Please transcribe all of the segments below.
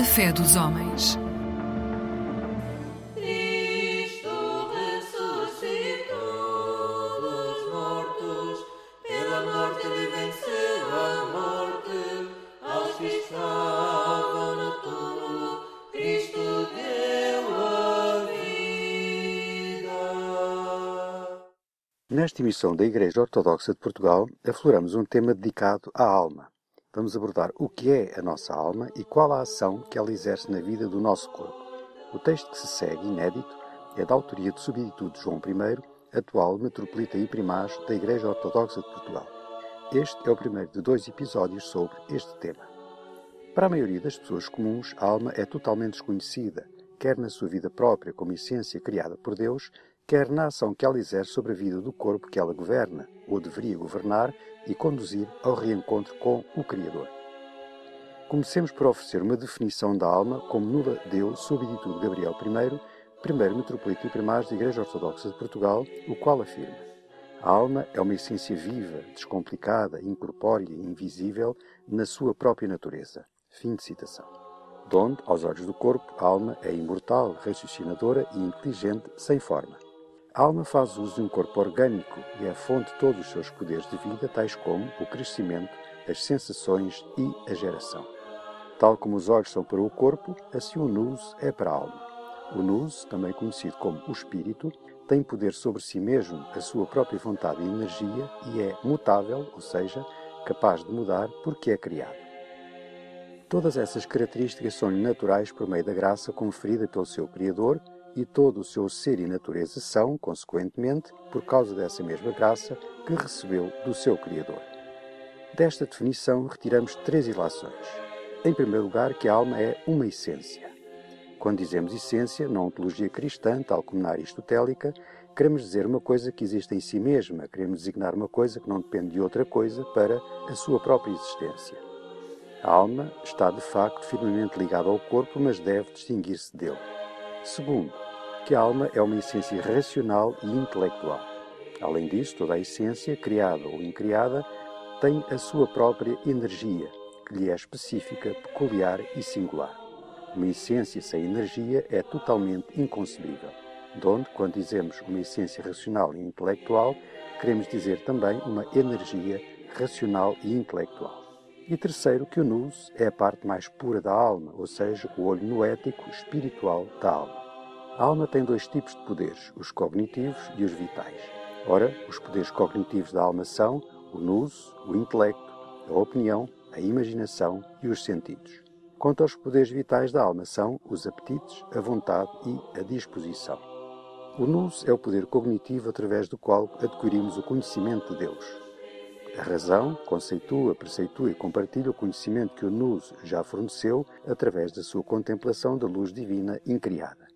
A fé dos homens. Nesta emissão da Igreja Ortodoxa de Portugal, afloramos um tema dedicado à alma. Vamos abordar o que é a nossa alma e qual a ação que ela exerce na vida do nosso corpo. O texto que se segue, inédito, é da autoria de substituto João I, atual metropolita e primaz da Igreja Ortodoxa de Portugal. Este é o primeiro de dois episódios sobre este tema. Para a maioria das pessoas comuns, a alma é totalmente desconhecida, quer na sua vida própria como essência criada por Deus, quer na ação que ela exerce sobre a vida do corpo que ela governa, ou deveria governar, e conduzir ao reencontro com o Criador. Comecemos por oferecer uma definição da alma, como nula deu, sob de Gabriel I, primeiro metropolita e primaz da Igreja Ortodoxa de Portugal, o qual afirma: A alma é uma essência viva, descomplicada, incorpórea e invisível na sua própria natureza. Fim de citação. Donde, aos olhos do corpo, a alma é imortal, raciocinadora e inteligente, sem forma. A alma faz uso de um corpo orgânico e é a fonte de todos os seus poderes de vida, tais como o crescimento, as sensações e a geração. Tal como os olhos são para o corpo, assim o nous é para a alma. O nous, também conhecido como o espírito, tem poder sobre si mesmo, a sua própria vontade e energia e é mutável, ou seja, capaz de mudar porque é criado. Todas essas características são-lhe naturais por meio da graça conferida pelo seu Criador e todo o seu ser e natureza são, consequentemente, por causa dessa mesma graça que recebeu do seu Criador. Desta definição retiramos três ilações. Em primeiro lugar, que a alma é uma essência. Quando dizemos essência, na ontologia cristã, tal como na aristotélica, queremos dizer uma coisa que existe em si mesma, queremos designar uma coisa que não depende de outra coisa para a sua própria existência. A alma está de facto firmemente ligada ao corpo, mas deve distinguir-se dele. Segundo, que a alma é uma essência racional e intelectual. Além disso, toda a essência, criada ou incriada, tem a sua própria energia, que lhe é específica, peculiar e singular. Uma essência sem energia é totalmente inconcebível. Donde, quando dizemos uma essência racional e intelectual, queremos dizer também uma energia racional e intelectual. E terceiro, que o nous é a parte mais pura da alma, ou seja, o olho noético espiritual da alma. A alma tem dois tipos de poderes, os cognitivos e os vitais. Ora, os poderes cognitivos da alma são o nous, o intelecto, a opinião, a imaginação e os sentidos. Quanto aos poderes vitais da alma são os apetites, a vontade e a disposição. O nous é o poder cognitivo através do qual adquirimos o conhecimento de Deus. A razão conceitua, preceitua e compartilha o conhecimento que o Nus já forneceu através da sua contemplação da luz divina incriada.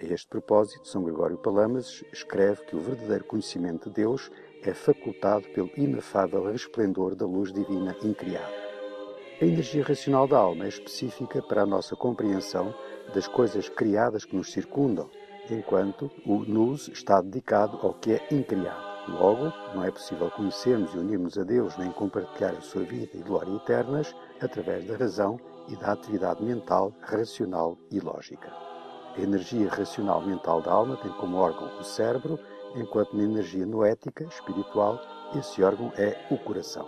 A este propósito, São Gregório Palamas escreve que o verdadeiro conhecimento de Deus é facultado pelo inefável resplendor da luz divina incriada. A energia racional da alma é específica para a nossa compreensão das coisas criadas que nos circundam, enquanto o Nus está dedicado ao que é incriado. Logo, não é possível conhecermos e unirmos a Deus nem compartilhar a sua vida e glória eternas através da razão e da atividade mental, racional e lógica. A energia racional mental da alma tem como órgão o cérebro, enquanto na energia noética, espiritual, esse órgão é o coração.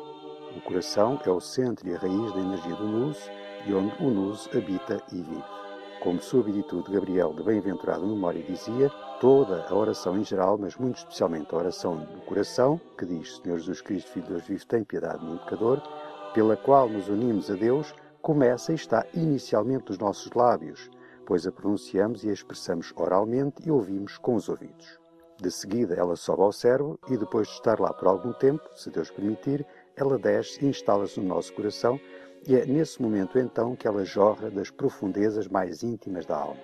O coração é o centro e a raiz da energia do nous e onde o nous habita e vive. Como sob de Gabriel de Bem-aventurada Memória dizia, toda a oração em geral, mas muito especialmente a oração do coração, que diz Senhor Jesus Cristo, Filho de Deus vivo, tem piedade de mim, pecador, pela qual nos unimos a Deus, começa e está inicialmente nos nossos lábios, pois a pronunciamos e a expressamos oralmente e ouvimos com os ouvidos. De seguida ela sobe ao cérebro e depois de estar lá por algum tempo, se Deus permitir, ela desce e instala-se no nosso coração e é nesse momento então que ela jorra das profundezas mais íntimas da alma.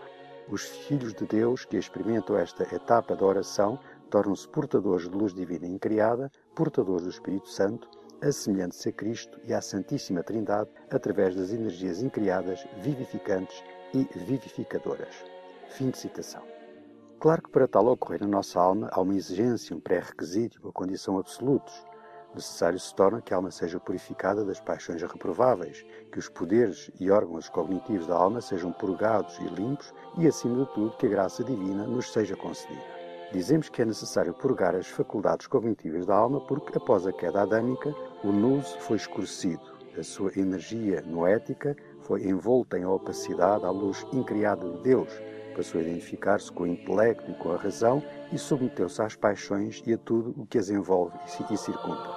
Os filhos de Deus que experimentam esta etapa da oração tornam-se portadores de luz divina incriada, portadores do Espírito Santo, assemelhando-se a Cristo e à Santíssima Trindade através das energias incriadas, vivificantes e vivificadoras. Fim de citação. Claro que para tal ocorrer na nossa alma há uma exigência, um pré-requisito, uma condição absolutos. Necessário se torna que a alma seja purificada das paixões reprováveis, que os poderes e órgãos cognitivos da alma sejam purgados e limpos e, acima de tudo, que a graça divina nos seja concedida. Dizemos que é necessário purgar as faculdades cognitivas da alma porque, após a queda adâmica, o nus foi escurecido, a sua energia noética foi envolta em opacidade à luz incriada de Deus, passou a identificar-se com o intelecto e com a razão e submeteu-se às paixões e a tudo o que as envolve e circunda.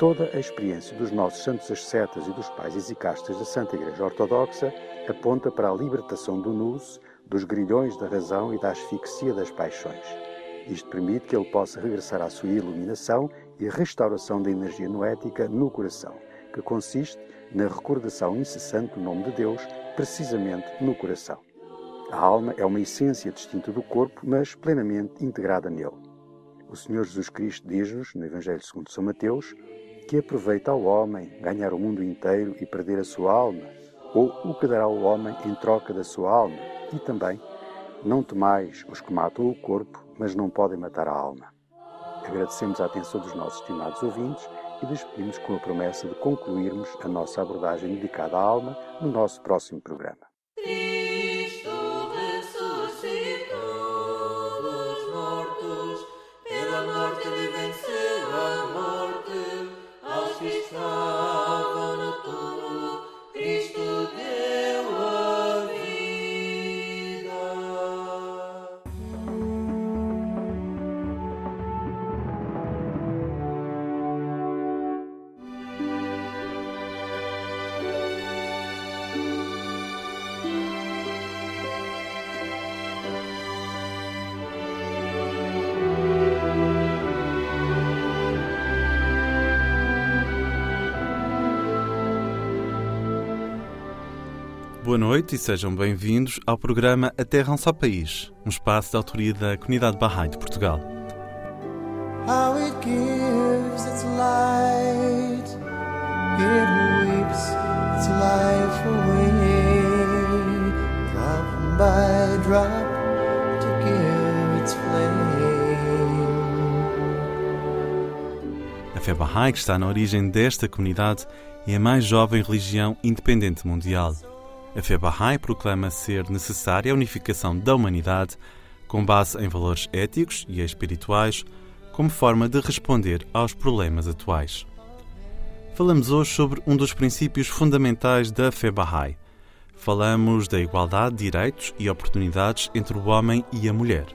Toda a experiência dos nossos santos ascetas e dos pais exicastas da Santa Igreja Ortodoxa aponta para a libertação do nus, dos grilhões da razão e da asfixia das paixões. Isto permite que ele possa regressar à sua iluminação e restauração da energia noética no coração, que consiste na recordação incessante do nome de Deus, precisamente no coração. A alma é uma essência distinta do corpo, mas plenamente integrada nele. O Senhor Jesus Cristo diz-nos, no Evangelho segundo São Mateus, que aproveita ao homem ganhar o mundo inteiro e perder a sua alma, ou o que dará ao homem em troca da sua alma, e também, não temais os que matam o corpo, mas não podem matar a alma. Agradecemos a atenção dos nossos estimados ouvintes e despedimos com a promessa de concluirmos a nossa abordagem dedicada à alma no nosso próximo programa. Boa noite e sejam bem-vindos ao programa A Terra é um Só País, um espaço de autoria da Comunidade Bahá'í de Portugal. How it gives its light, it weeps its life away, drop by drop to give its flame. A fé Bahá'í, que está na origem desta comunidade, é a mais jovem religião independente mundial. A fé Bahá'í proclama ser necessária a unificação da humanidade com base em valores éticos e espirituais, como forma de responder aos problemas atuais. Falamos hoje sobre um dos princípios fundamentais da fé Bahá'í. Falamos da igualdade de direitos e oportunidades entre o homem e a mulher.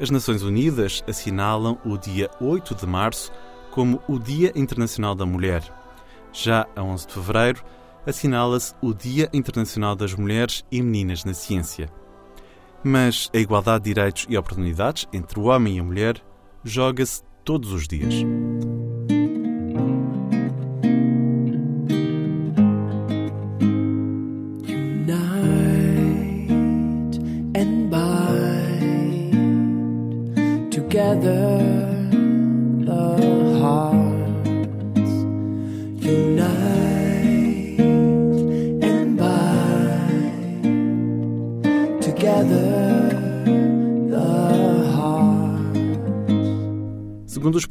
As Nações Unidas assinalam o dia 8 de março como o Dia Internacional da Mulher. Já a 11 de fevereiro, assinala-se o Dia Internacional das Mulheres e Meninas na Ciência. Mas a igualdade de direitos e oportunidades entre o homem e a mulher joga-se todos os dias.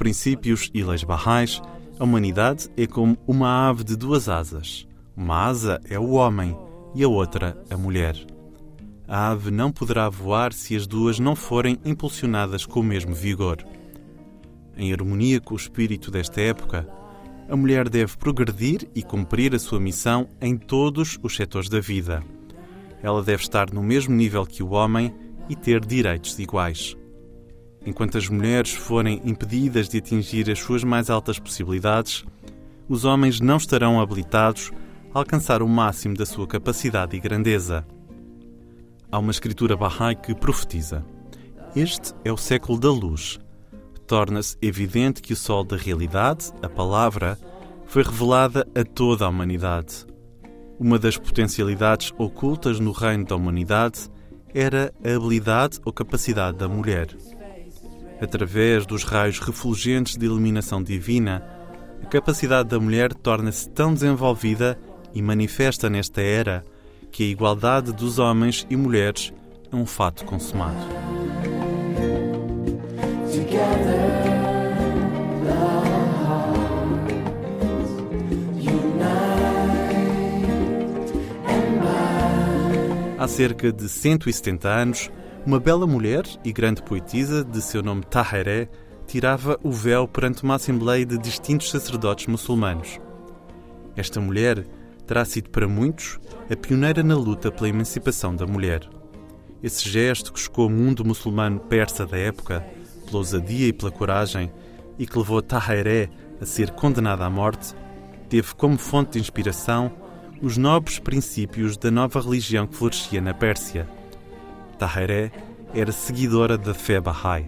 Princípios e leis barrais, a humanidade é como uma ave de duas asas. Uma asa é o homem e a outra a mulher. A ave não poderá voar se as duas não forem impulsionadas com o mesmo vigor. Em harmonia com o espírito desta época, a mulher deve progredir e cumprir a sua missão em todos os setores da vida. Ela deve estar no mesmo nível que o homem e ter direitos iguais. Enquanto as mulheres forem impedidas de atingir as suas mais altas possibilidades, os homens não estarão habilitados a alcançar o máximo da sua capacidade e grandeza. Há uma escritura Bahá'í que profetiza: Este é o século da luz. Torna-se evidente que o sol da realidade, a palavra, foi revelada a toda a humanidade. Uma das potencialidades ocultas no reino da humanidade era a habilidade ou capacidade da mulher. Através dos raios refulgentes de iluminação divina, a capacidade da mulher torna-se tão desenvolvida e manifesta nesta era que a igualdade dos homens e mulheres é um fato consumado. Há cerca de 170 anos, uma bela mulher e grande poetisa, de seu nome Tahereh, tirava o véu perante uma assembleia de distintos sacerdotes muçulmanos. Esta mulher terá sido para muitos a pioneira na luta pela emancipação da mulher. Esse gesto que chocou o mundo muçulmano persa da época, pela ousadia e pela coragem, e que levou Tahereh a ser condenada à morte, teve como fonte de inspiração os nobres princípios da nova religião que florescia na Pérsia. Tahereh era seguidora da fé Bahá'í,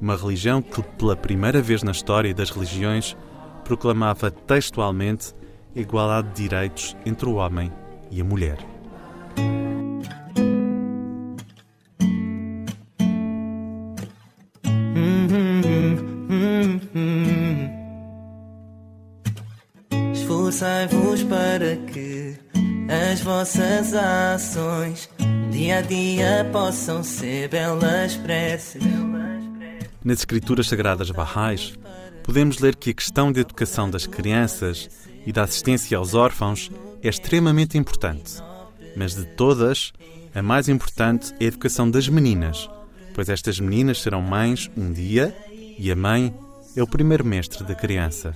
uma religião que, pela primeira vez na história das religiões, proclamava textualmente igualdade de direitos entre o homem e a mulher. Esforçai-vos para que as vossas ações dia a dia possam ser belas preces. Nas Escrituras Sagradas Barrais, podemos ler que a questão da educação das crianças e da assistência aos órfãos é extremamente importante. Mas de todas, a mais importante é a educação das meninas, pois estas meninas serão mães um dia e a mãe é o primeiro mestre da criança.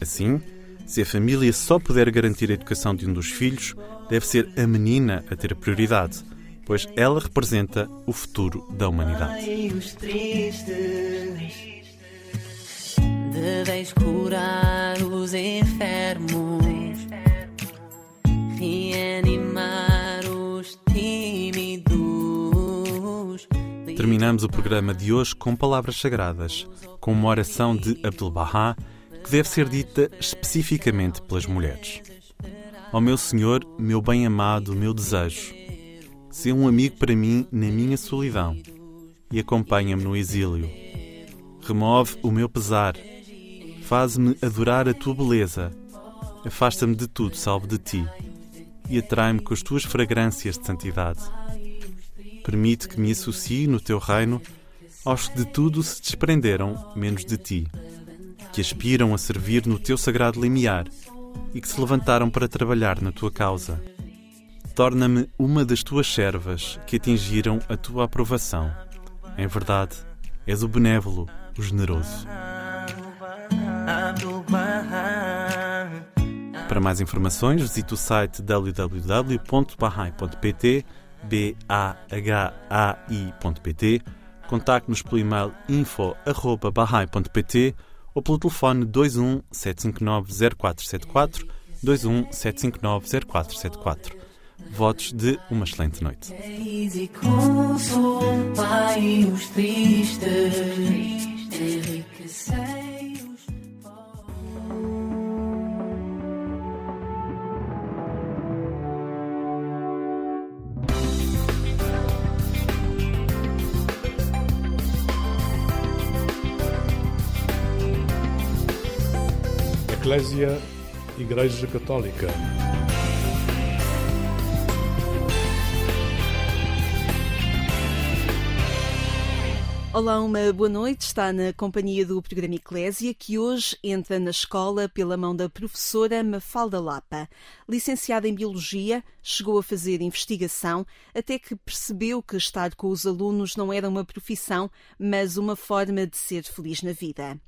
Assim, se a família só puder garantir a educação de um dos filhos, deve ser a menina a ter prioridade, pois ela representa o futuro da humanidade. Deveis curar os enfermos, reanimar os tímidos. Terminamos o programa de hoje com palavras sagradas, com uma oração de Abdu'l-Bahá que deve ser dita especificamente pelas mulheres. Ó meu Senhor, meu bem-amado, meu desejo, sê um amigo para mim na minha solidão e acompanha-me no exílio. Remove o meu pesar Faz-me adorar a tua beleza. Afasta-me de tudo, salvo de ti. E atrai-me com as tuas fragrâncias de santidade. Permite que me associe no teu reino aos que de tudo se desprenderam, menos de ti. Que aspiram a servir no teu sagrado limiar e que se levantaram para trabalhar na tua causa. Torna-me uma das tuas servas que atingiram a tua aprovação. Em verdade, és o benévolo, o generoso. Para mais informações, visite o site www.bahai.pt b-a-h-a-i.pt Contacte-nos pelo e-mail info.bahai.pt ou pelo telefone 21 759 0474 21 759 0474. Votos de uma excelente noite. Eclésia Igreja Católica. Olá, uma boa noite. Está na companhia do programa Eclésia, que hoje entra na escola pela mão da professora Mafalda Lapa. Licenciada em Biologia, chegou a fazer investigação até que percebeu que estar com os alunos não era uma profissão, mas uma forma de ser feliz na vida.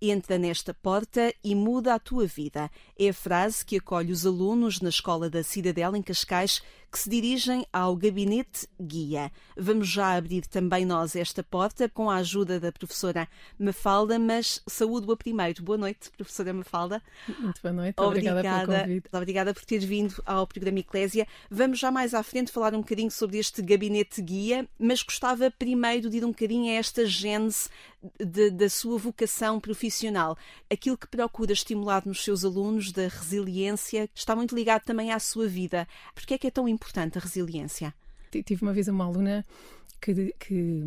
Entra nesta porta e muda a tua vida. É a frase que acolhe os alunos na Escola da Cidadela, em Cascais, que se dirigem ao Gabinete Guia. Vamos já abrir também nós esta porta com a ajuda da professora Mafalda, mas saúdo-a primeiro. Boa noite, professora Mafalda. Muito boa noite, obrigada, obrigada pelo convite. Obrigada por ter vindo ao programa Eclésia. Vamos já mais à frente falar um bocadinho sobre este Gabinete Guia, mas gostava primeiro de ir um bocadinho a esta gênese da sua vocação profissional. Aquilo que procura estimular nos seus alunos da resiliência está muito ligado também à sua vida. Por que é que é tão importante a resiliência? Tive uma vez uma aluna que, que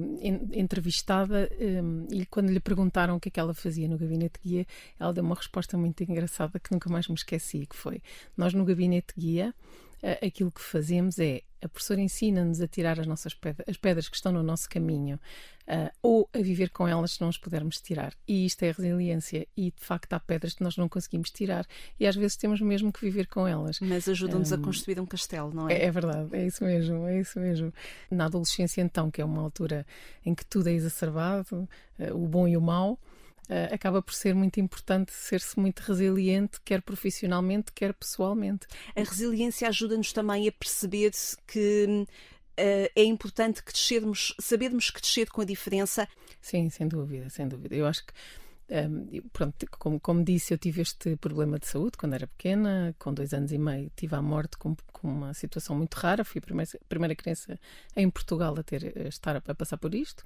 entrevistada um, e quando lhe perguntaram o que é que ela fazia no gabinete guia, ela deu uma resposta muito engraçada que nunca mais me esqueci, que foi nós no gabinete guia aquilo que fazemos é a professora ensina-nos a tirar as nossas pedras, as pedras que estão no nosso caminho, uh, ou a viver com elas se não as pudermos tirar. E isto é resiliência. E de facto há pedras que nós não conseguimos tirar e às vezes temos mesmo que viver com elas. Mas ajudam-nos um, a construir um castelo, não é? é? É verdade, é isso mesmo, é isso mesmo. Na adolescência, então, que é uma altura em que tudo é exacerbado, uh, o bom e o mau. Uh, acaba por ser muito importante ser-se muito resiliente, quer profissionalmente, quer pessoalmente. A resiliência ajuda-nos também a perceber que Uh, é importante que descermos, sabermos que descer com a diferença. Sim, sem dúvida, sem dúvida. Eu acho que um, ehm, pronto, como, como, disse, eu tive este problema de saúde quando era pequena, com dois anos e meio tive a morte com, com uma situação muito rara. Fui a primeira, a primeira criança em Portugal a ter a estar a passar por isto.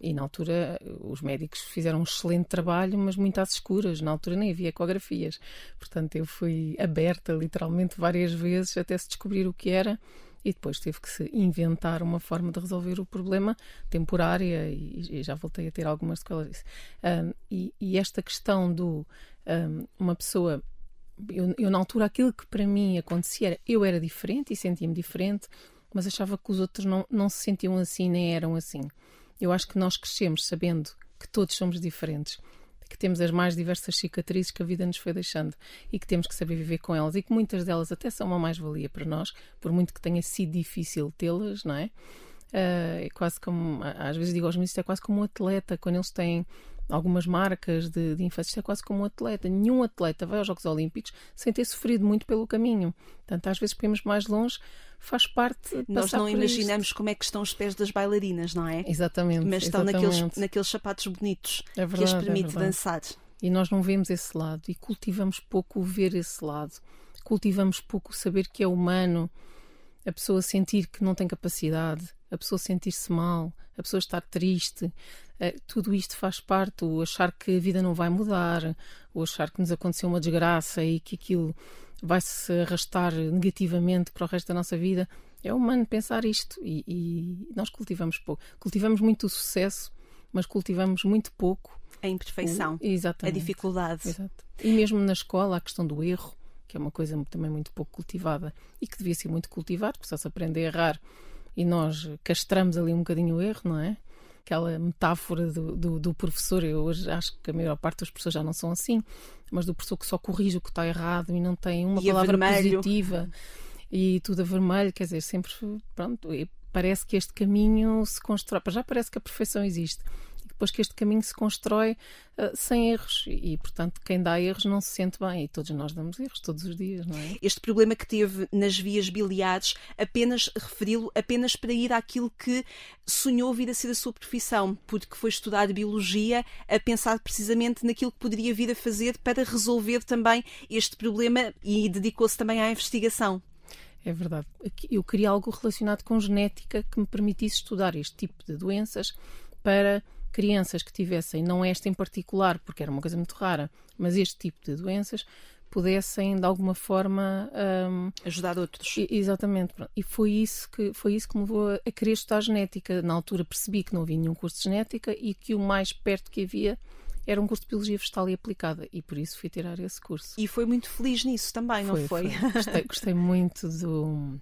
E na altura os médicos fizeram um excelente trabalho, mas muito às escuras. Na altura nem havia ecografias. Portanto, eu fui aberta literalmente várias vezes até se descobrir o que era. E depois teve que se inventar uma forma de resolver o problema temporária, e, e já voltei a ter algumas sequelas disso. Um, e, e, esta questão do um, uma pessoa eu, eu, na altura, aquilo que para mim acontecia era eu era diferente e sentia-me diferente, mas achava que os outros não, não se sentiam assim nem eram assim. Eu acho que nós crescemos sabendo que todos somos diferentes, que temos as mais diversas cicatrizes que a vida nos foi deixando e que temos que saber viver com elas e que muitas delas até são uma mais-valia para nós, por muito que tenha sido difícil tê-las, não é? Uh, é quase como, às vezes digo aos meninos, é quase como um atleta, quando eles têm algumas marcas de, de infância. Isto é quase como um atleta. Nenhum atleta vai aos Jogos Olímpicos sem ter sofrido muito pelo caminho. Portanto, às vezes podemos mais longe, faz parte. Nós não imaginamos isto. como é que estão os pés das bailarinas, não é? Exatamente. Mas estão exatamente. Naqueles, naqueles sapatos bonitos é verdade, que as permite é dançar. E nós não vemos esse lado e cultivamos pouco ver esse lado. Cultivamos pouco saber que é humano a pessoa sentir que não tem capacidade, a pessoa sentir-se mal, a pessoa estar triste, tudo isto faz parte, o achar que a vida não vai mudar, o achar que nos aconteceu uma desgraça e que aquilo vai se arrastar negativamente para o resto da nossa vida. É humano pensar isto e, e nós cultivamos pouco. Cultivamos muito o sucesso, mas cultivamos muito pouco a imperfeição, o, a dificuldade. Exato. E mesmo na escola, a questão do erro, que é uma coisa também muito pouco cultivada e que devia ser muito cultivada, porque só se aprende a errar e nós castramos ali um bocadinho o erro, não é? Aquela metáfora do, do, do, professor. Eu hoje acho que a maior parte dos professores já não são assim, mas do professor que só corrige o que está errado e não tem uma e palavra positiva e tudo a vermelho, quer dizer, sempre pronto. parece que este caminho se constrói. Já parece que a perfeição existe depois que este caminho se constrói uh, sem erros e, portanto, quem dá erros não se sente bem e todos nós damos erros todos os dias, não é? Este problema que teve nas vias biliares, apenas referi-lo apenas para ir àquilo que sonhou vir a ser a sua profissão, porque foi estudar biologia a pensar precisamente naquilo que poderia vir a fazer para resolver também este problema e dedicou-se também à investigação. É verdade. Eu queria algo relacionado com genética que me permitisse estudar este tipo de doenças para crianças que tivessem, não esta em particular, porque era uma coisa muito rara, mas este tipo de doenças, pudessem de alguma forma um, ajudar outros. E, exatamente. E foi isso que foi isso que me levou a, a querer estudar genética. Na altura percebi que não havia nenhum curso de genética e que o mais perto que havia era um curso de biologia vegetal e aplicada e por isso fui tirar esse curso. E foi muito feliz nisso também, foi, não foi? foi. Gostei, gostei muito do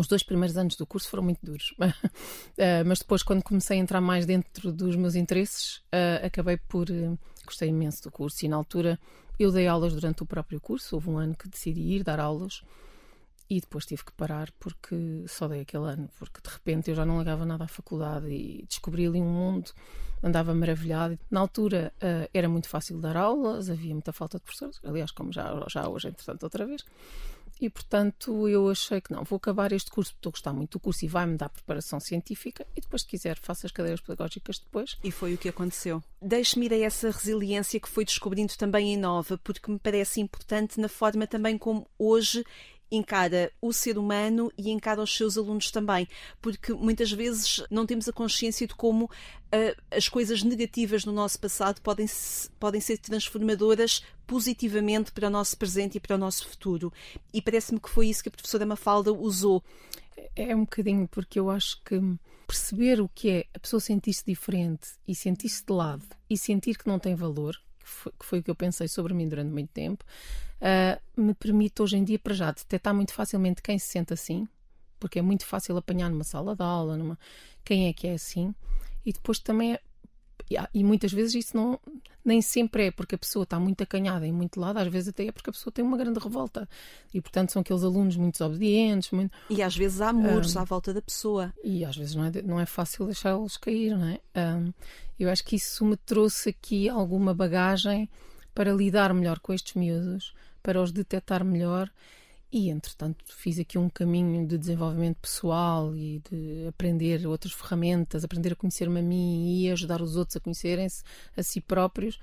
os dois primeiros anos do curso foram muito duros, uh, mas depois, quando comecei a entrar mais dentro dos meus interesses, uh, acabei por. Uh, gostei imenso do curso e, na altura, eu dei aulas durante o próprio curso. Houve um ano que decidi ir dar aulas e depois tive que parar porque só dei aquele ano, porque de repente eu já não ligava nada à faculdade e descobri ali um mundo, andava maravilhado. Na altura era muito fácil dar aulas, havia muita falta de professores, aliás, como já, já hoje, entretanto, outra vez. E, portanto, eu achei que não, vou acabar este curso, porque estou a gostar muito do curso e vai-me dar preparação científica e depois, se quiser, faço as cadeiras pedagógicas depois. E foi o que aconteceu. Deixe-me ir a essa resiliência que foi descobrindo também em Nova, porque me parece importante na forma também como hoje encara o ser humano e encara os seus alunos também, porque muitas vezes não temos a consciência de como uh, as coisas negativas no nosso passado podem, podem ser transformadoras positivamente para o nosso presente e para o nosso futuro. E parece-me que foi isso que a professora Mafalda usou. É um bocadinho porque eu acho que perceber o que é a pessoa sentir-se diferente e sentir-se de lado e sentir que não tem valor, que foi o que eu pensei sobre mim durante muito tempo, uh, me permite hoje em dia, para já, detectar muito facilmente quem se sente assim, porque é muito fácil apanhar numa sala de aula, numa... quem é que é assim. E depois também e muitas vezes isso não nem sempre é porque a pessoa está muito acanhada em muito lado, às vezes até é porque a pessoa tem uma grande revolta. E portanto são aqueles alunos muito desobedientes. Muito... E às vezes há muros um, à volta da pessoa. E às vezes não é, não é fácil deixá-los cair, não é? Um, eu acho que isso me trouxe aqui alguma bagagem para lidar melhor com estes miúdos, para os detectar melhor e, entretanto, fiz aqui um caminho de desenvolvimento pessoal e de aprender outras ferramentas, aprender a conhecer-me a mim e ajudar os outros a conhecerem-se a si próprios.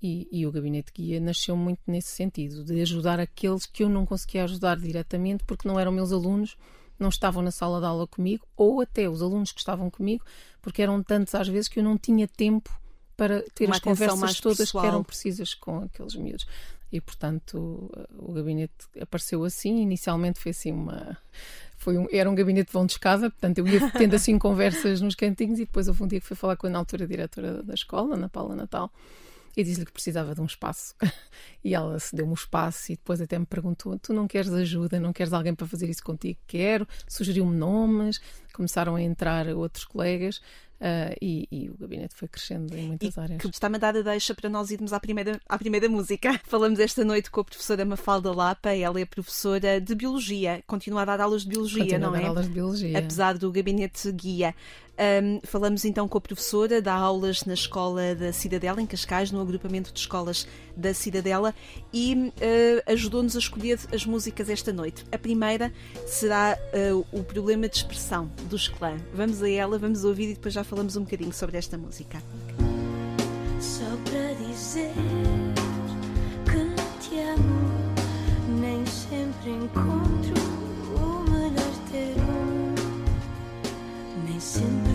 E, e, o gabinete guia nasceu muito nesse sentido, de ajudar aqueles que eu não conseguia ajudar diretamente porque não eram meus alunos, não estavam na sala de aula comigo, ou até os alunos que estavam comigo, porque eram tantos às vezes que eu não tinha tempo para ter Uma as conversas todas pessoal. que eram precisas com aqueles miúdos e portanto o gabinete apareceu assim. Inicialmente foi assim uma. Foi um, era um gabinete de vão de escada, portanto eu ia tendo assim conversas nos cantinhos e depois houve um dia que fui falar com a na altura diretora da escola, Ana Paula Natal, e disse-lhe que precisava de um espaço. e ela se deu-me um espaço e depois até me perguntou: Tu não queres ajuda? Não queres alguém para fazer isso contigo? Quero. Sugeriu-me nomes, começaram a entrar outros colegas. Uh, e, e, o gabinete foi crescendo em muitas e áreas. Que está mandada deixa para nós irmos à primeira, à primeira música. Falamos esta noite com a professora Mafalda Lapa, ela é professora de Biologia, continua a dar aulas de Biologia, continua não a dar é? aulas de Biologia. Apesar do gabinete guia. Um, falamos então com a professora, dá aulas na Escola da Cidadela, em Cascais, no agrupamento de escolas da Cidadela, e uh, ajudou-nos a escolher as músicas esta noite. A primeira será uh, o problema de expressão dos clã. Vamos a ela, vamos ouvir e depois já falamos um bocadinho sobre esta música. Só para dizer que te amo, nem sempre encontro o melhor termo, nem sempre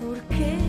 por qué.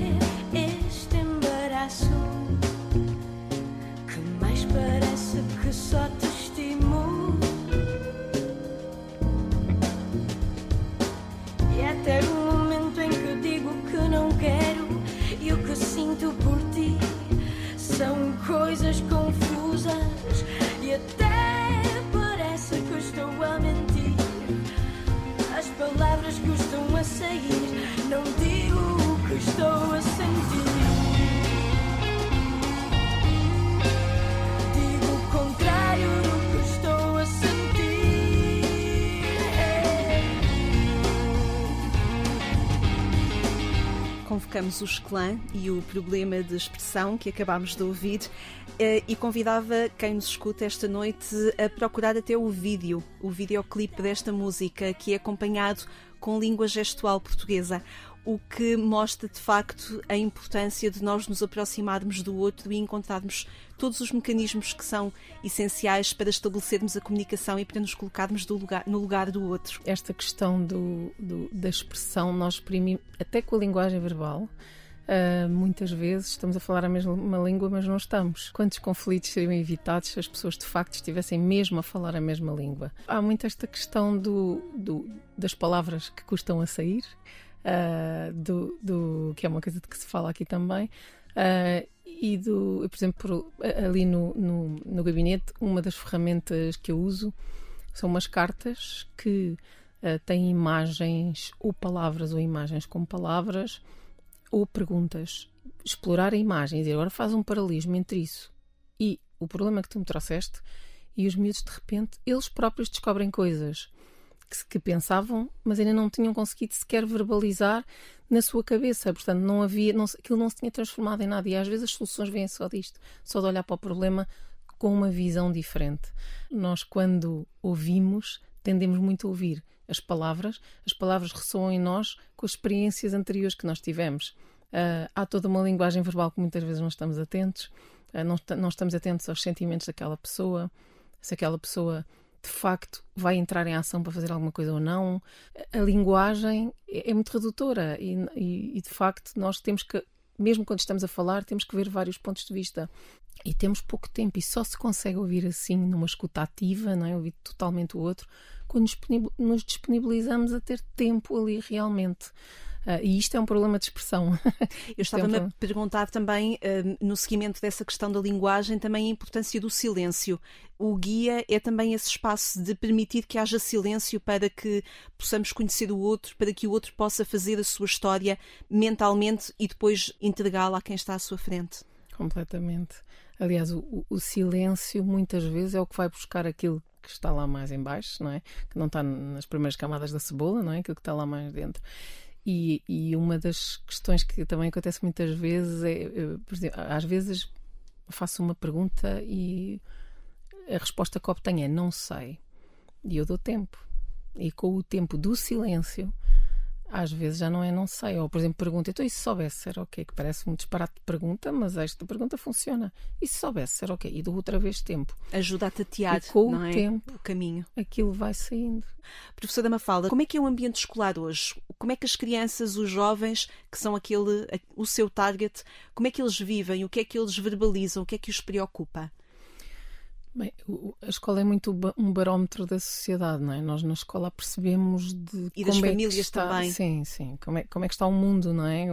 Convocamos os clã e o problema de expressão que acabámos de ouvir eh, e convidava quem nos escuta esta noite a procurar até o vídeo, o videoclipe desta música que é acompanhado com língua gestual portuguesa o que mostra de facto a importância de nós nos aproximarmos do outro e encontrarmos todos os mecanismos que são essenciais para estabelecermos a comunicação e para nos colocarmos lugar, no lugar do outro. Esta questão do, do, da expressão, nós exprimimos, até com a linguagem verbal, Uh, muitas vezes estamos a falar a mesma língua, mas não estamos. Quantos conflitos seriam evitados se as pessoas de facto estivessem mesmo a falar a mesma língua? Há muito esta questão do, do das palavras que custam a sair, uh, do, do, que é uma coisa de que se fala aqui também. Uh, e do, por exemplo, ali no, no, no, gabinete, uma das ferramentas que eu uso são umas cartas que uh, têm imagens ou palavras ou imagens com palavras ou perguntas. Explorar a imagem e agora faz um paralelismo entre isso e o problema que tu me trouxeste e os miúdos, de repente, eles próprios descobrem coisas que, que pensavam, mas ainda não tinham conseguido sequer verbalizar na sua cabeça. Portanto, não havia, não, aquilo não se tinha transformado em nada. E às vezes as soluções vêm só disto, só de olhar para o problema com uma visão diferente. Nós, quando ouvimos, tendemos muito a ouvir as palavras, as palavras ressoam em nós com as experiências anteriores que nós tivemos. Uh, há toda uma linguagem verbal que muitas vezes não estamos atentos, uh, não, não estamos atentos aos sentimentos daquela pessoa, se aquela pessoa de facto vai entrar em ação para fazer alguma coisa ou não. A linguagem é, é muito redutora e, e, e, de facto nós temos que, mesmo quando estamos a falar, temos que ver vários pontos de vista. E temos pouco tempo e só se consegue ouvir assim, numa escuta ativa, não é? ouvir totalmente o outro, quando nos disponibilizamos a ter tempo ali realmente. Uh, e isto é um problema de expressão. Eu estava-me é a perguntar também, uh, no seguimento dessa questão da linguagem, também a importância do silêncio. O guia é também esse espaço de permitir que haja silêncio para que possamos conhecer o outro, para que o outro possa fazer a sua história mentalmente e depois entregá-la a quem está à sua frente. Completamente. Aliás, o, o silêncio muitas vezes é o que vai buscar aquilo que está lá mais em baixo, não é? Que não está nas primeiras camadas da cebola, não é? Aquilo que está lá mais dentro. E, e uma das questões que também acontece muitas vezes é, por exemplo, às vezes faço uma pergunta e a resposta que obtenho é não sei. E eu dou tempo. E com o tempo do silêncio, às vezes já não é não sei. Ou, por exemplo, pergunta, então e se soubesse era o? Que parece um disparate de pergunta, mas esta pergunta funciona. E se soubesse era o? E dou outra vez tempo. Ajuda a tatear com o é? tempo, o caminho. Aquilo vai saindo. Professora Mafalda, como é que é o ambiente escolar hoje? Como é que as crianças, os jovens, que são aquele, o seu target, como é que eles vivem? O que é que eles verbalizam? O que é que os preocupa? Bem, a escola é muito um barómetro da sociedade, não é? Nós na escola percebemos de e das é famílias está, também. Sim, sim. Como é, como é que está o mundo, não é?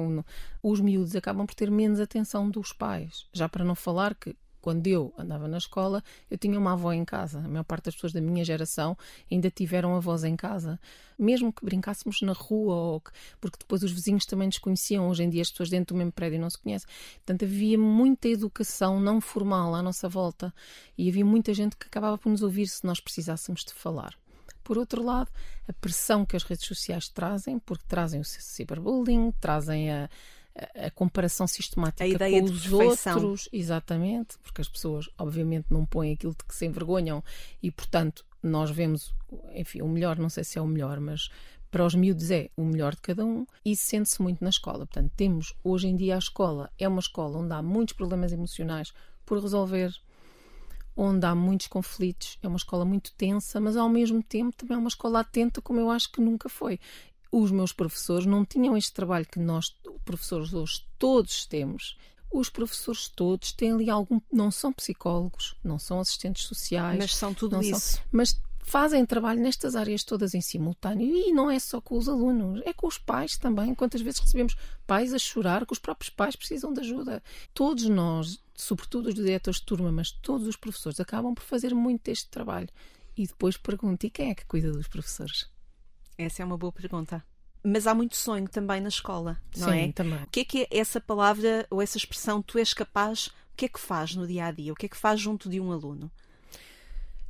Os miúdos acabam por ter menos atenção dos pais. Já para não falar que quando eu andava na escola, eu tinha uma avó em casa. A maior parte das pessoas da minha geração ainda tiveram avós em casa. Mesmo que brincássemos na rua, que, porque depois os vizinhos também nos conheciam. Hoje em dia as pessoas dentro do mesmo prédio não se conhecem. Portanto, havia muita educação não formal à nossa volta. E havia muita gente que acabava por nos ouvir se nós precisássemos de falar. Por outro lado, a pressão que as redes sociais trazem, porque trazem o cyberbullying, trazem a, a comparação sistemática a ideia com de os perfeição. outros, exatamente, porque as pessoas obviamente não põem aquilo de que se envergonham e, portanto, nós vemos, enfim, o melhor, não sei se é o melhor, mas para os miúdos é o melhor de cada um e sente-se muito na escola. Portanto, temos hoje em dia a escola, é uma escola onde há muitos problemas emocionais por resolver, onde há muitos conflitos, é uma escola muito tensa, mas ao mesmo tempo também é uma escola atenta como eu acho que nunca foi os meus professores não tinham este trabalho que nós, professores hoje, todos temos. Os professores todos têm ali algum. Não são psicólogos, não são assistentes sociais. Mas são tudo isso. São, mas fazem trabalho nestas áreas todas em simultâneo e não é só com os alunos, é com os pais também. Quantas vezes recebemos pais a chorar que os próprios pais precisam de ajuda? Todos nós, sobretudo os diretores de turma, mas todos os professores, acabam por fazer muito deste trabalho. E depois pergunto: e quem é que cuida dos professores? Essa é uma boa pergunta. Mas há muito sonho também na escola, não Sim, é? também. O que é que é essa palavra ou essa expressão tu és capaz? O que é que faz no dia a dia? O que é que faz junto de um aluno?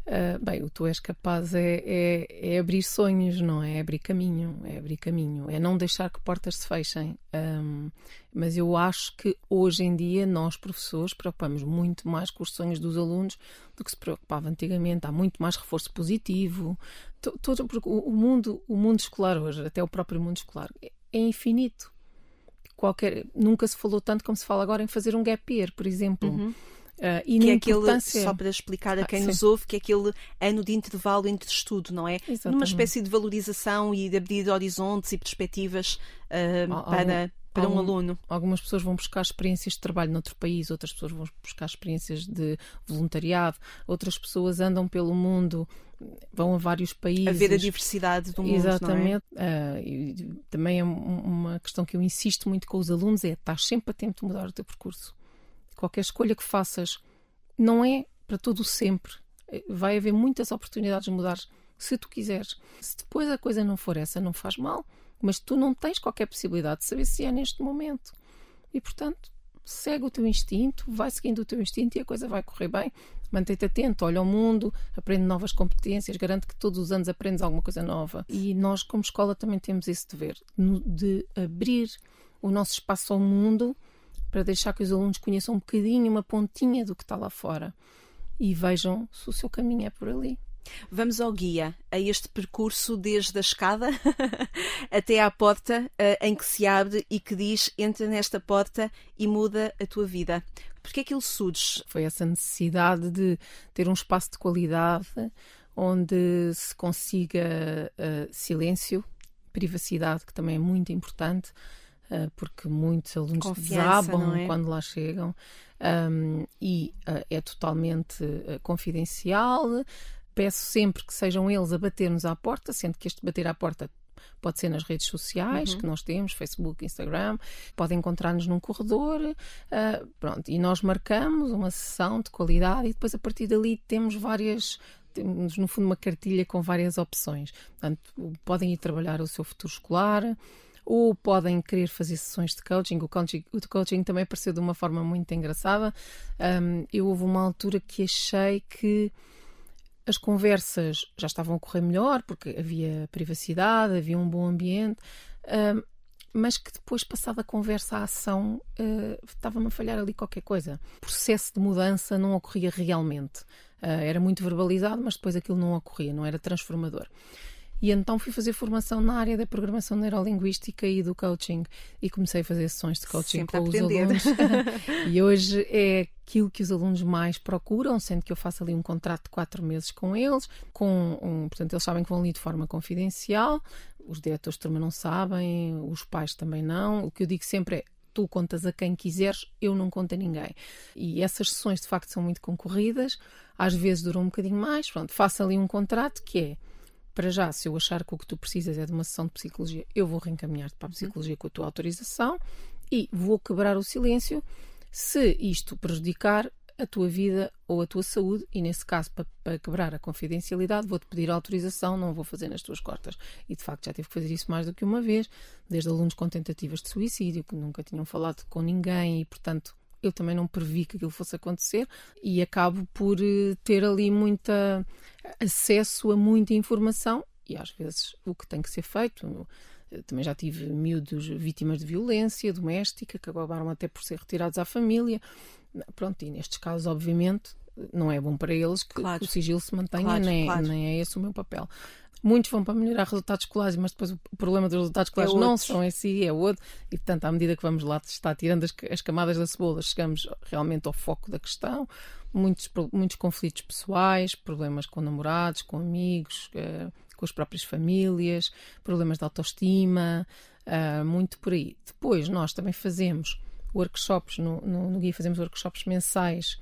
Uh, bem, o tu és capaz é, é, é, abrir sonhos, não é? é? abrir caminho, é abrir caminho, é não deixar que portas se fechem. Um, mas eu acho que hoje em dia nós, professores, preocupamos muito mais com os sonhos dos alunos do que se preocupava antigamente. Há muito mais reforço positivo. Todo, porque o mundo, o mundo escolar hoje, até o próprio mundo escolar, é, é infinito. Qualquer, nunca se falou tanto como se fala agora em fazer um gap year, por exemplo. Uhum. Uh, e que é aquele, só para explicar a quem ah, nos ouve, que é aquele ano de intervalo entre estudo, não é? Exatamente. Numa espécie de valorização e de abrir horizontes e perspectivas uh, para, para um aluno. Algumas pessoas vão buscar experiências de trabalho noutro país, outras pessoas vão buscar experiências de voluntariado, outras pessoas andam pelo mundo, vão a vários países. A ver a diversidade do mundo. Exatamente. É? Uh, também é uma questão que eu insisto muito com os alunos: é estar sempre a tempo de mudar o teu percurso qualquer escolha que faças não é para todo o sempre. Vai haver muitas oportunidades de mudar se tu quiseres. Se depois a coisa não for essa, não faz mal, mas tu não tens qualquer possibilidade de saber se é neste momento. E portanto, segue o teu instinto, vai seguindo o teu instinto e a coisa vai correr bem. Mantém-te atento, olha ao mundo, aprende novas competências, garante que todos os anos aprendes alguma coisa nova. E nós, como escola, também temos esse dever de abrir o nosso espaço ao mundo para deixar que os alunos conheçam um bocadinho, uma pontinha do que está lá fora e vejam se o seu caminho é por ali. Vamos ao guia, a este percurso desde a escada até à porta uh, em que se abre e que diz entra nesta porta e muda a tua vida. Porque é que ele surge? Foi essa necessidade de ter um espaço de qualidade onde se consiga uh, silêncio, privacidade, que também é muito importante, porque muitos alunos Confiança, desabam é? quando lá chegam um, e é totalmente confidencial peço sempre que sejam eles a bater-nos à porta, sendo que este bater à porta pode ser nas redes sociais uhum. que nós temos, Facebook, Instagram, podem encontrar-nos num corredor, uh, pronto, e nós marcamos uma sessão de qualidade e depois a partir dali temos várias temos no fundo uma cartilha com várias opções. Portanto, podem ir trabalhar o seu futuro escolar, ou podem querer fazer sessões de coaching. O coaching, o coaching também apareceu de uma forma muito engraçada. Um, eu houve uma altura que achei que as conversas já estavam a correr melhor, porque havia privacidade, havia um bom ambiente, uh, mas que depois, passada a conversa, a ação, uh, estava-me a falhar ali qualquer coisa. O processo de mudança não ocorria realmente. Uh, era muito verbalizado, mas depois aquilo não ocorria, não era transformador. E então fui fazer formação na área da programação neurolinguística e do coaching e comecei a fazer sessões de coaching Sempre com os alunos. e hoje é aquilo que os alunos mais procuram, sendo que eu faço ali um contrato de quatro meses com eles, com um, portanto eles sabem que vão ali de forma confidencial, os diretores de turma não sabem, os pais também não. O que eu digo sempre é tu contas a quem quiseres, eu não conto a ninguém. E essas sessões de facto são muito concorridas, às vezes duram um bocadinho mais. Pronto, faço ali um contrato que é para já, se eu achar que o que tu precisas é de uma sessão de psicologia, eu vou reencaminhar-te para a psicologia com a tua autorização e vou quebrar o silêncio se isto prejudicar a tua vida ou a tua saúde, e nesse caso, para, para quebrar a confidencialidade, vou-te pedir autorização, não vou fazer nas tuas costas. E de facto já tive que fazer isso mais do que uma vez, desde alunos com tentativas de suicídio, que nunca tinham falado com ninguém e, portanto, eu também não previ que aquilo fosse acontecer e acabo por eh, ter ali muita acesso a muita informação e às vezes o que tem que ser feito. Eu também já tive miúdos vítimas de violência doméstica que acabaram até por ser retirados à família. Pronto, e nestes casos, obviamente, não é bom para eles que, Claro. que o sigilo se mantenha, Claro, nem, claro. nem é esse o meu papel. Muitos vão para melhorar resultados escolares, mas depois o problema dos resultados escolares não outro. são em si, é outro. E, portanto, à medida que vamos lá estar tirando as, as camadas da cebola, chegamos realmente ao foco da questão. Muitos, muitos conflitos pessoais, problemas com namorados, com amigos, eh, com as próprias famílias, problemas de autoestima, ah, muito por aí. Depois, nós também fazemos workshops, no, no, no guia fazemos workshops mensais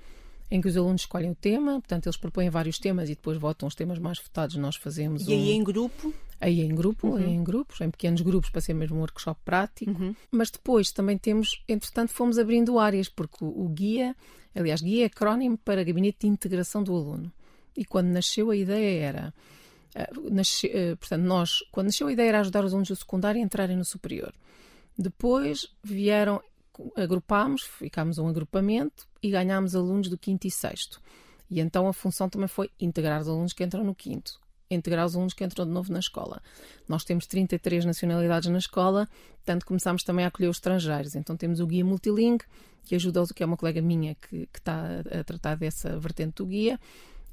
em que os alunos escolhem o tema, portanto, eles propõem vários temas e depois votam os temas mais votados. Nós fazemos E aí um- em grupo, aí em grupo, aí em grupos, em pequenos grupos, para ser mesmo um workshop prático. Mas depois também temos, entretanto, fomos abrindo áreas, porque o, o guia, aliás, guia é acrónimo para Gabinete de Integração do Aluno. E quando nasceu a ideia era. eh, nasce- eh, portanto, nós, quando nasceu a ideia era ajudar os alunos do secundário a entrarem no superior. Depois vieram, agrupámos, ficámos um agrupamento e ganhámos alunos do quinto e sexto. E então a função também foi integrar os alunos que entram no quinto, integrar os alunos que entram de novo na escola. Nós temos 33 nacionalidades na escola, portanto começámos também a acolher os estrangeiros. Então temos o guia multilingue, que ajuda, que é uma colega minha que, que está a tratar dessa vertente do guia,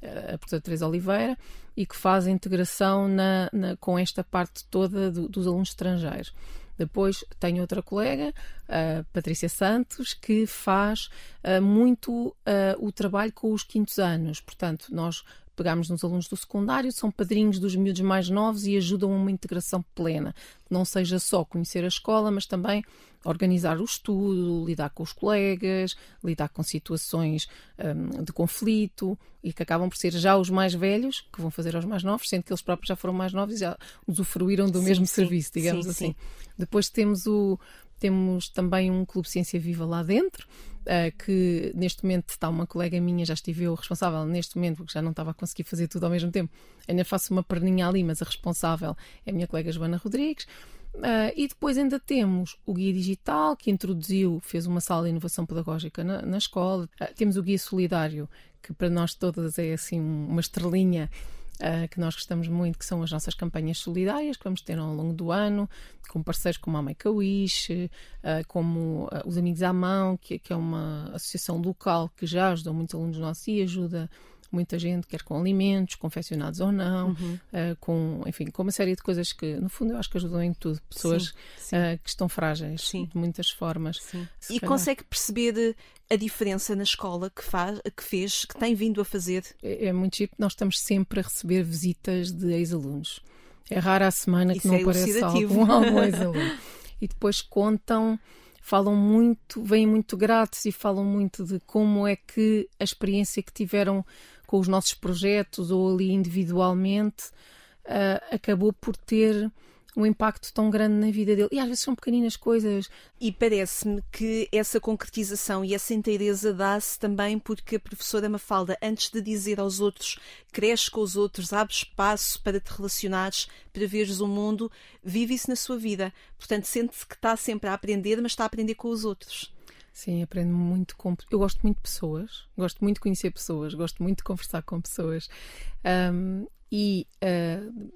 a professora Teresa Oliveira, e que faz a integração na- na- com esta parte toda do- dos alunos estrangeiros. Depois tenho outra colega, a Patrícia Santos, que faz ah, muito ah, o trabalho com os quintos anos. Portanto, nós pegamos nos alunos do secundário, são padrinhos dos miúdos mais novos e ajudam a uma integração plena. Não seja só conhecer a escola, mas também organizar o estudo, lidar com os colegas, lidar com situações hum, de conflito e que acabam por ser já os mais velhos que vão fazer aos mais novos, sendo que eles próprios já foram mais novos e já usufruíram do Sim, mesmo sim. serviço, digamos Sim, assim. sim. Depois temos o temos também um Clube Ciência Viva lá dentro, eh, que neste momento está uma colega minha, já estive eu responsável neste momento, porque já não estava a conseguir fazer tudo ao mesmo tempo. Ainda faço uma perninha ali, mas a responsável é a minha colega Joana Rodrigues. Uh, e depois ainda temos o guia digital, que introduziu, fez uma sala de inovação pedagógica na, na escola. Uh, temos o guia solidário, que para nós todas é assim uma estrelinha Uh, que nós gostamos muito, que são as nossas campanhas solidárias que vamos ter ao longo do ano, com parceiros como a Make-A-Wish, uh, como uh, os Amigos à Mão, que, que, é uma associação local que já ajudou muitos alunos nossos e ajuda muita gente, quer com alimentos, confeccionados ou não, uhum. uh, com, enfim, com uma série de coisas que, no fundo, eu acho que ajudam em tudo. Pessoas sim, sim. Uh, que estão frágeis sim. de muitas formas. E calhar... consegue perceber a diferença na escola que, faz, que fez, que tem vindo a fazer? É, é muito chique. Nós estamos sempre a receber visitas de ex-alunos. É rara a semana que Isso não é aparece algum, algum ex-aluno. e depois contam falam muito, vêm muito gratos e falam muito de como é que a experiência que tiveram com os nossos projetos ou ali individualmente, uh, acabou por ter um impacto tão grande na vida dele. E às vezes são pequeninas coisas. E parece-me que essa concretização e essa inteireza dá-se também porque a professora Mafalda, antes de dizer aos outros, cresce com os outros, abre espaço para te relacionares, para veres o mundo, vive isso na sua vida. Portanto, sente-se que está sempre a aprender, mas está a aprender com os outros. Sim, aprendo muito com. Eu gosto muito de pessoas, gosto muito de conhecer pessoas, gosto muito de conversar com pessoas. Um, e uh,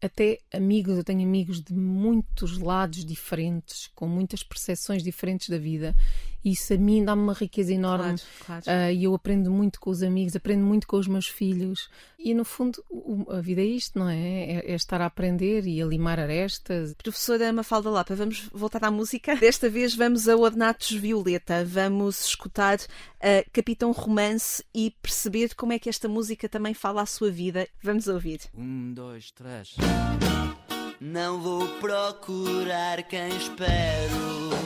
até amigos, eu tenho amigos de muitos lados diferentes, com muitas percepções diferentes da vida. Isso a mim dá-me uma riqueza enorme. Claro, claro. Uh, e eu aprendo muito com os amigos, aprendo muito com os meus filhos. E no fundo, o, a vida é isto, não é? é? é? estar a aprender e a limar arestas. Professora Mafalda Lapa, vamos voltar à música. Desta vez vamos a Ornatos Violeta. Vamos escutar uh, Capitão Romance e perceber como é que esta música também fala à sua vida. Vamos ouvir. Um, dois, três. Não vou procurar quem espero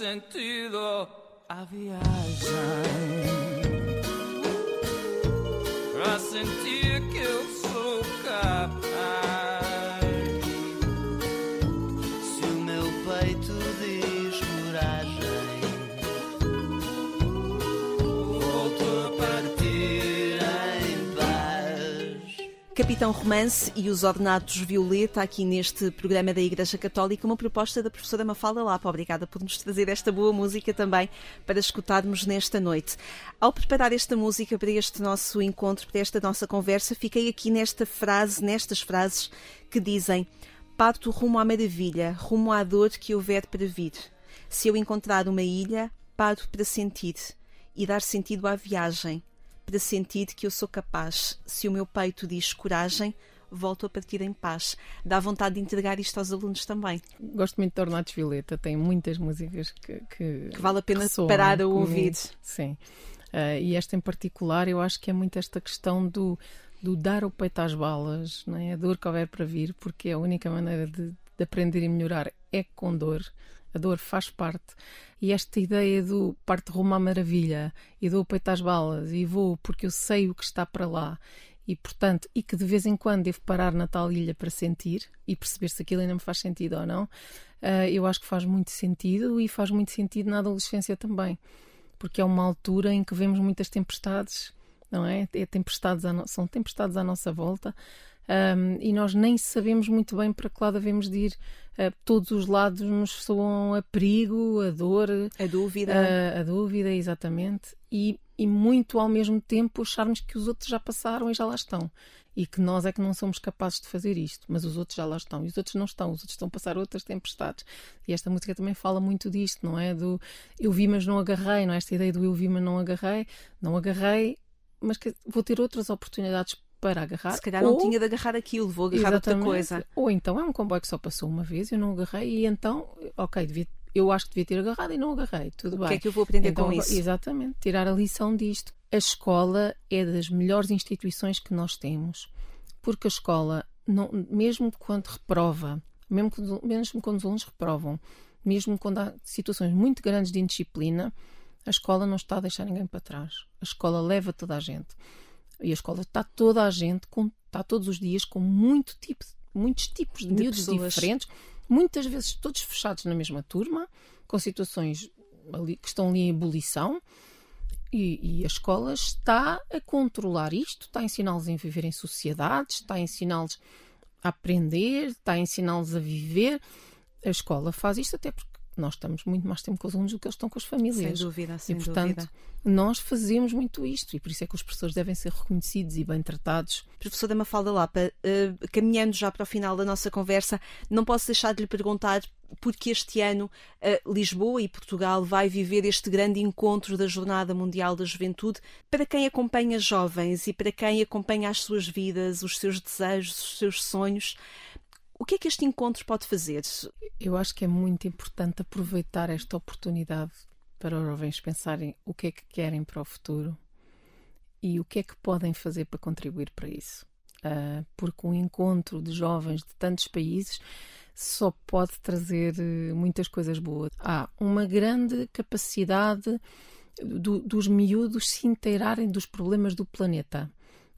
sentido a viagem. Pra sentir Capitão Romance e os Ordenados Violeta, aqui neste programa da Igreja Católica, uma proposta da professora Mafalda Lapa. Obrigada por nos trazer esta boa música também para escutarmos nesta noite. Ao preparar esta música para este nosso encontro, para esta nossa conversa, fiquei aqui nesta frase, nestas frases que dizem Parto rumo à maravilha, rumo à dor que houver para vir. Se eu encontrar uma ilha, paro para sentir e dar sentido à viagem, para sentir que eu sou capaz. Se o meu peito diz coragem, volto a partir em paz. Dá vontade de entregar isto aos alunos também. Gosto muito de Ornatos Violeta, tem muitas músicas que, que, Que vale a pena parar a ouvir. Sim. Ah, e esta em particular, eu acho que é muito esta questão do, do dar o peito às balas, não é? a dor que houver para vir, porque a única maneira de, de aprender e melhorar é com dor. A dor faz parte. E esta ideia do parte rumo à maravilha e dou o peito às balas e vou porque eu sei o que está para lá. E portanto e que de vez em quando devo parar na tal ilha para sentir e perceber se aquilo ainda me faz sentido ou não ah, eu acho que faz muito sentido e faz muito sentido na adolescência também. Porque é uma altura em que vemos muitas tempestades não é, é tempestades no- são tempestades à nossa volta ahm, e nós nem sabemos muito bem para que lado devemos de ir Ah, todos os lados nos soam a perigo a dor A dúvida. a, a dúvida, exatamente, e, e muito ao mesmo tempo acharmos que os outros já passaram e já lá estão. E que nós é que não somos capazes de fazer isto, mas os outros já lá estão. E os outros não estão, os outros estão a passar outras tempestades. E esta música também fala muito disto, não é? Do eu vi, mas não agarrei, não é? Esta ideia do eu vi, mas não agarrei. Não agarrei, mas que vou ter outras oportunidades para agarrar. Se calhar não ou- tinha de agarrar aquilo, vou agarrar outra Exatamente. coisa. Ou então é um comboio que só passou uma vez, eu não agarrei, e então, ok, devia- eu acho que devia ter agarrado e não agarrei, tudo O bem. que é que eu vou aprender Então, com isso? Exatamente, tirar a lição disto. A escola é das melhores instituições que nós temos, porque a escola, não- mesmo quando reprova, mesmo quando, mesmo quando os alunos reprovam, mesmo quando há situações muito grandes de indisciplina, a escola não está a deixar ninguém para trás. A escola leva toda a gente. E a escola está toda a gente, com, está todos os dias com muito tipo, muitos tipos de, De miúdos pessoas. diferentes, muitas vezes todos fechados na mesma turma, com situações ali- que estão ali em ebulição. E, e a escola está a controlar isto, está a ensiná-los a viver em sociedades, está a ensiná-los a aprender, está a ensiná-los a viver. A escola faz isto até porque nós estamos muito mais tempo com os alunos do que eles estão com as Sem famílias. dúvida, sem e portanto, dúvida. nós fazemos muito isto e por isso é que os professores devem ser reconhecidos e bem tratados. Professora Mafalda Lapa, eh, caminhando já para o final da nossa conversa, não posso deixar de lhe perguntar porque este ano eh, Lisboa e Portugal vai viver este grande encontro da Jornada Mundial da Juventude. Para quem acompanha jovens e para quem acompanha as suas vidas, os seus desejos, os seus sonhos, o que é que este encontro pode fazer? Eu acho que é muito importante aproveitar esta oportunidade para os jovens pensarem o que é que querem para o futuro e o que é que podem fazer para contribuir para isso. Ah, porque um encontro de jovens de tantos países só pode trazer eh, muitas coisas boas. Há uma grande capacidade do- dos miúdos se inteirarem dos problemas do planeta.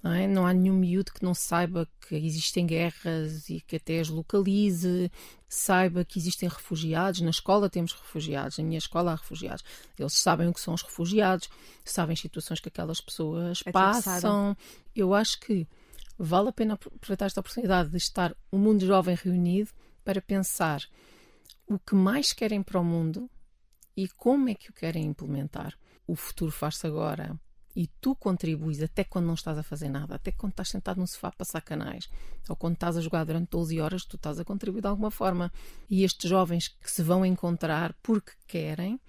Não, é? não há nenhum miúdo que não saiba que existem guerras e que até as localize, saiba que existem refugiados. Na escola temos refugiados, na minha escola há refugiados. Eles sabem o que são os refugiados, sabem as situações que aquelas pessoas Atravessaram. passam. Eu acho que vale a pena aproveitar esta oportunidade de estar o mundo jovem reunido para pensar o que mais querem para o mundo e como é que o querem implementar. O futuro faz-se agora e tu contribuis até quando não estás a fazer nada, até quando estás sentado no sofá a passar canais, ou quando estás a jogar durante 12 horas, tu estás a contribuir de alguma forma. E estes jovens que se vão encontrar porque querem,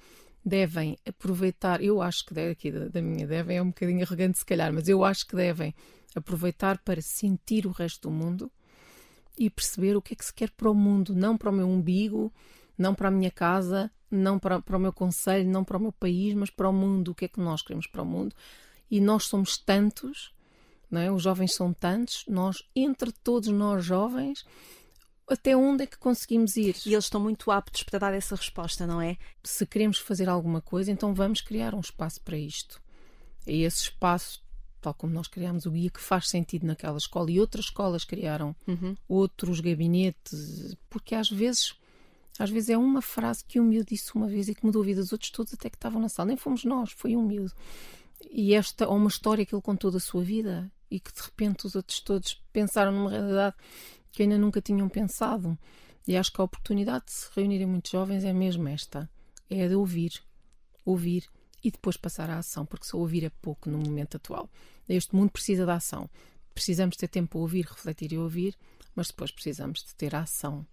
devem aproveitar, eu acho que aqui da, da minha devem, é um bocadinho arrogante se calhar, mas eu acho que devem aproveitar para sentir o resto do mundo e perceber o que é que se quer para o mundo, não para o meu umbigo, não para a minha casa, não para, para o meu conselho, não para o meu país, mas para o mundo, o que é que nós queremos para o mundo. E nós somos tantos, não é? os jovens são tantos, nós, entre todos nós jovens, até onde é que conseguimos ir? E eles estão muito aptos para dar essa resposta, não é? Se queremos fazer alguma coisa, então vamos criar um espaço para isto. E esse espaço, tal como nós criámos o guia, que faz sentido naquela escola e outras escolas criaram Uhum. outros gabinetes, porque às vezes, às vezes é uma frase que um miúdo disse uma vez e que mudou a vida dos outros todos até que estavam na sala. Nem fomos nós, foi um miúdo. E esta, ou uma história que ele contou da sua vida e que de repente os outros todos pensaram numa realidade que ainda nunca tinham pensado. E acho que a oportunidade de se reunirem muitos jovens é mesmo esta: é a de ouvir, ouvir e depois passar à ação, porque só ouvir é pouco no momento atual. Este mundo precisa de ação. Precisamos ter tempo para ouvir, refletir e ouvir. mas depois precisamos de ter ação.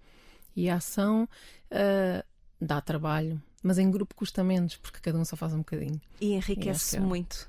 E a ação uh, dá trabalho, mas em grupo custa menos, porque cada um só faz um bocadinho. E enriquece E é. muito.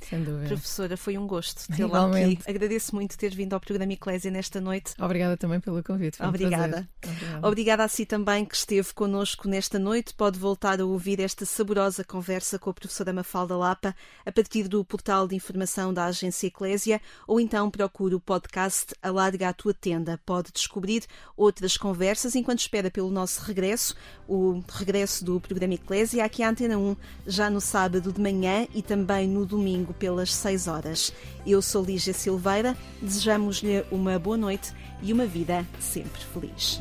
Sem dúvida. Professora, foi um gosto tê-la aqui. Agradeço muito ter vindo ao programa Eclésia nesta noite. Obrigada também pelo convite. Um Obrigada. Obrigada. Obrigada a si também que esteve connosco nesta noite. Pode voltar a ouvir esta saborosa conversa com a professora Mafalda Lapa a partir do portal de informação da Agência Eclésia ou então procure o podcast Alarga a Tua Tenda. Pode descobrir outras conversas enquanto espera pelo nosso regresso, o regresso do programa Eclésia aqui à Antena 1, já no sábado de manhã e também no domingo pelas 6 horas. Eu sou Lígia Silveira, desejamos-lhe uma boa noite e uma vida sempre feliz.